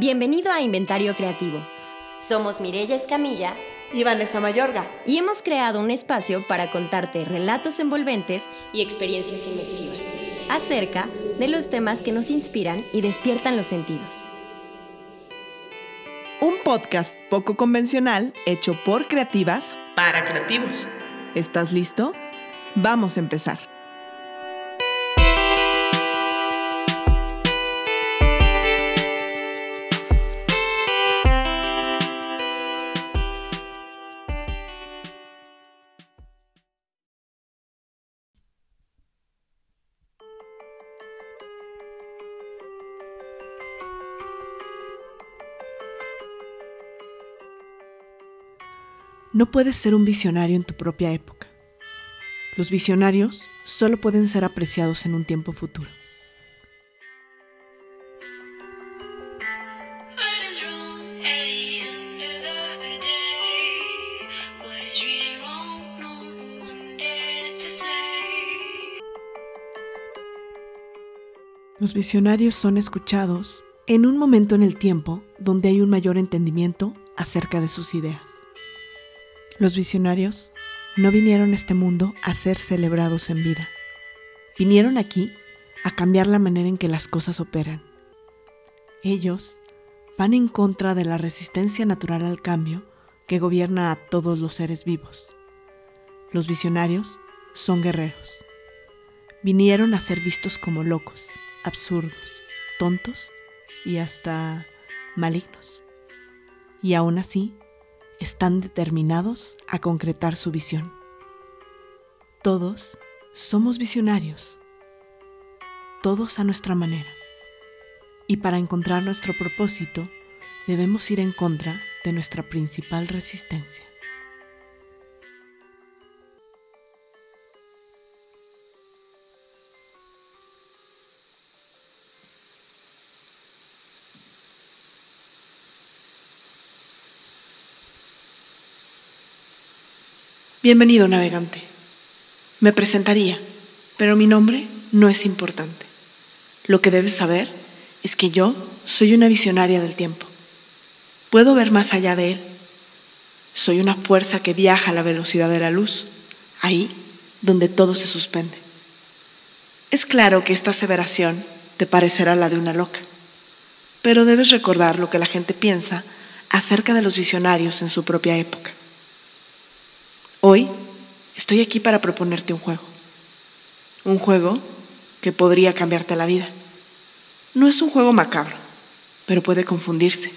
Bienvenido a Inventario Creativo. Somos Mireya Escamilla y Vanessa Mayorga. Y hemos creado un espacio para contarte relatos envolventes y experiencias inmersivas acerca de los temas que nos inspiran y despiertan los sentidos. Un podcast poco convencional hecho por creativas para creativos. ¿Estás listo? Vamos a empezar. No puedes ser un visionario en tu propia época. Los visionarios solo pueden ser apreciados en un tiempo futuro. Los visionarios son escuchados en un momento en el tiempo donde hay un mayor entendimiento acerca de sus ideas. Los visionarios no vinieron a este mundo a ser celebrados en vida. Vinieron aquí a cambiar la manera en que las cosas operan. Ellos van en contra de la resistencia natural al cambio que gobierna a todos los seres vivos. Los visionarios son guerreros. Vinieron a ser vistos como locos, absurdos, tontos y hasta malignos. Y aún así, están determinados a concretar su visión. Todos somos visionarios, todos a nuestra manera. Y para encontrar nuestro propósito, debemos ir en contra de nuestra principal resistencia. Bienvenido, navegante. Me presentaría, pero mi nombre no es importante. Lo que debes saber es que yo soy una visionaria del tiempo. Puedo ver más allá de él. Soy una fuerza que viaja a la velocidad de la luz, ahí donde todo se suspende. Es claro que esta aseveración te parecerá la de una loca, pero debes recordar lo que la gente piensa acerca de los visionarios en su propia época. Hoy estoy aquí para proponerte un juego. Un juego que podría cambiarte la vida. No es un juego macabro, pero puede confundirse,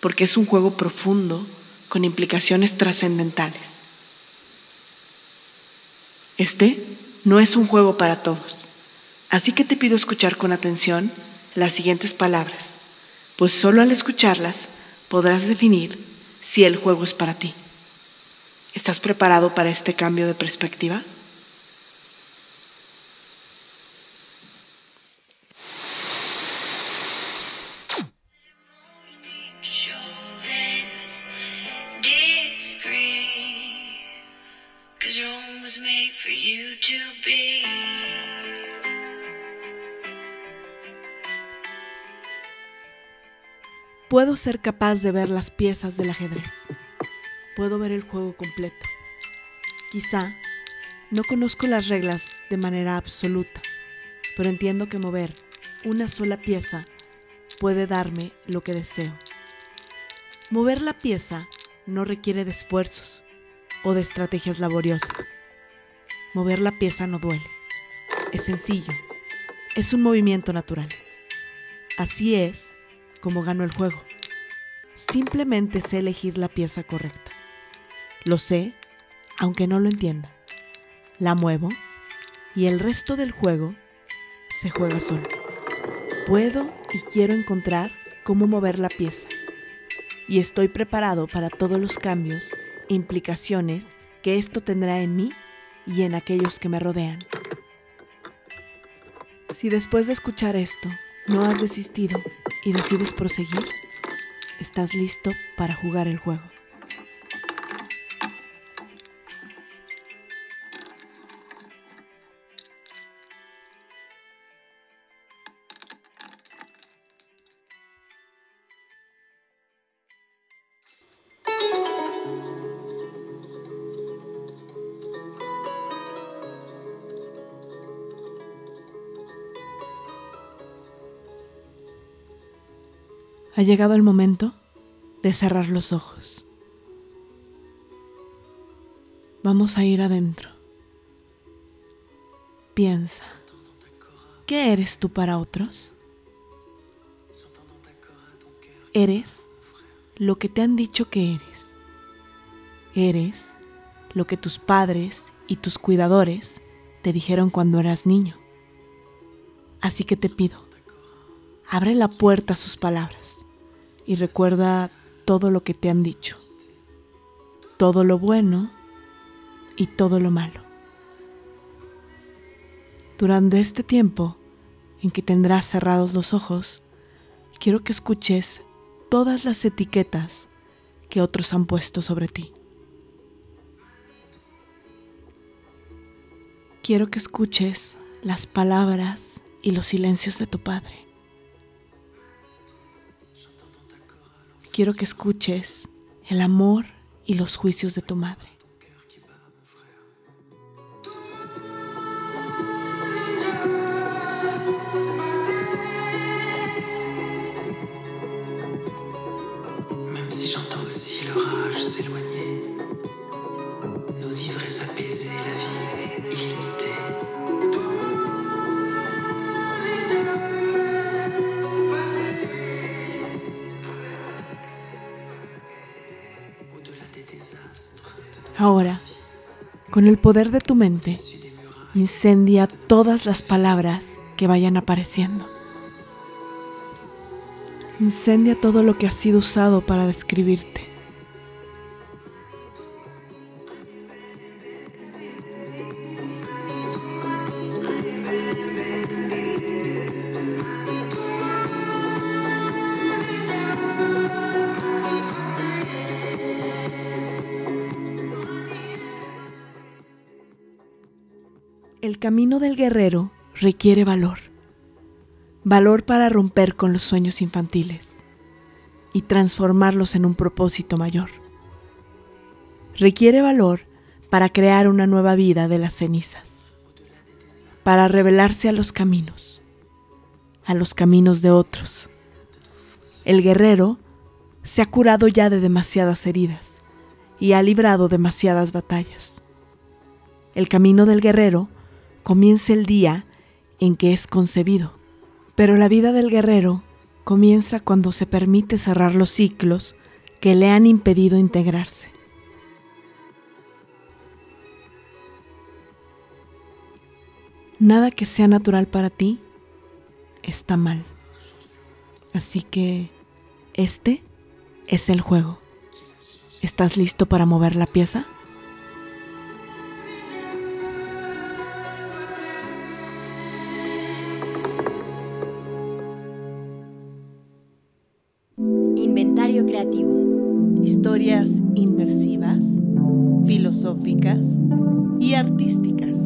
porque es un juego profundo con implicaciones trascendentales. Este no es un juego para todos, así que te pido escuchar con atención las siguientes palabras, pues solo al escucharlas podrás definir si el juego es para ti. ¿Estás preparado para este cambio de perspectiva? Puedo ser capaz de ver las piezas del ajedrez puedo ver el juego completo. Quizá no conozco las reglas de manera absoluta, pero entiendo que mover una sola pieza puede darme lo que deseo. Mover la pieza no requiere de esfuerzos o de estrategias laboriosas. Mover la pieza no duele. Es sencillo. Es un movimiento natural. Así es como gano el juego. Simplemente sé elegir la pieza correcta. Lo sé, aunque no lo entienda. La muevo y el resto del juego se juega solo. Puedo y quiero encontrar cómo mover la pieza. Y estoy preparado para todos los cambios e implicaciones que esto tendrá en mí y en aquellos que me rodean. Si después de escuchar esto no has desistido y decides proseguir, estás listo para jugar el juego. Ha llegado el momento de cerrar los ojos. Vamos a ir adentro. Piensa, ¿qué eres tú para otros? Eres lo que te han dicho que eres. Eres lo que tus padres y tus cuidadores te dijeron cuando eras niño. Así que te pido, abre la puerta a sus palabras y recuerda todo lo que te han dicho, todo lo bueno y todo lo malo. Durante este tiempo en que tendrás cerrados los ojos, quiero que escuches todas las etiquetas que otros han puesto sobre ti. Quiero que escuches las palabras y los silencios de tu Padre. Quiero que escuches el amor y los juicios de tu madre. S'éloigner, nos ivresses apaisées, la vie illimitée. Ahora, con el poder de tu mente, incendia todas las palabras que vayan apareciendo. Incendia todo lo que ha sido usado para describirte. El camino del guerrero requiere valor. Valor para romper con los sueños infantiles y transformarlos en un propósito mayor. Requiere valor para crear una nueva vida de las cenizas, para revelarse a los caminos, a los caminos de otros. El guerrero se ha curado ya de demasiadas heridas y ha librado demasiadas batallas. El camino del guerrero comienza el día en que es concebido, pero la vida del guerrero comienza cuando se permite cerrar los ciclos que le han impedido integrarse. Nada que sea natural para ti está mal. Así que este es el juego. ¿Estás listo para mover la pieza? Creativo. Historias inmersivas, filosóficas y artísticas.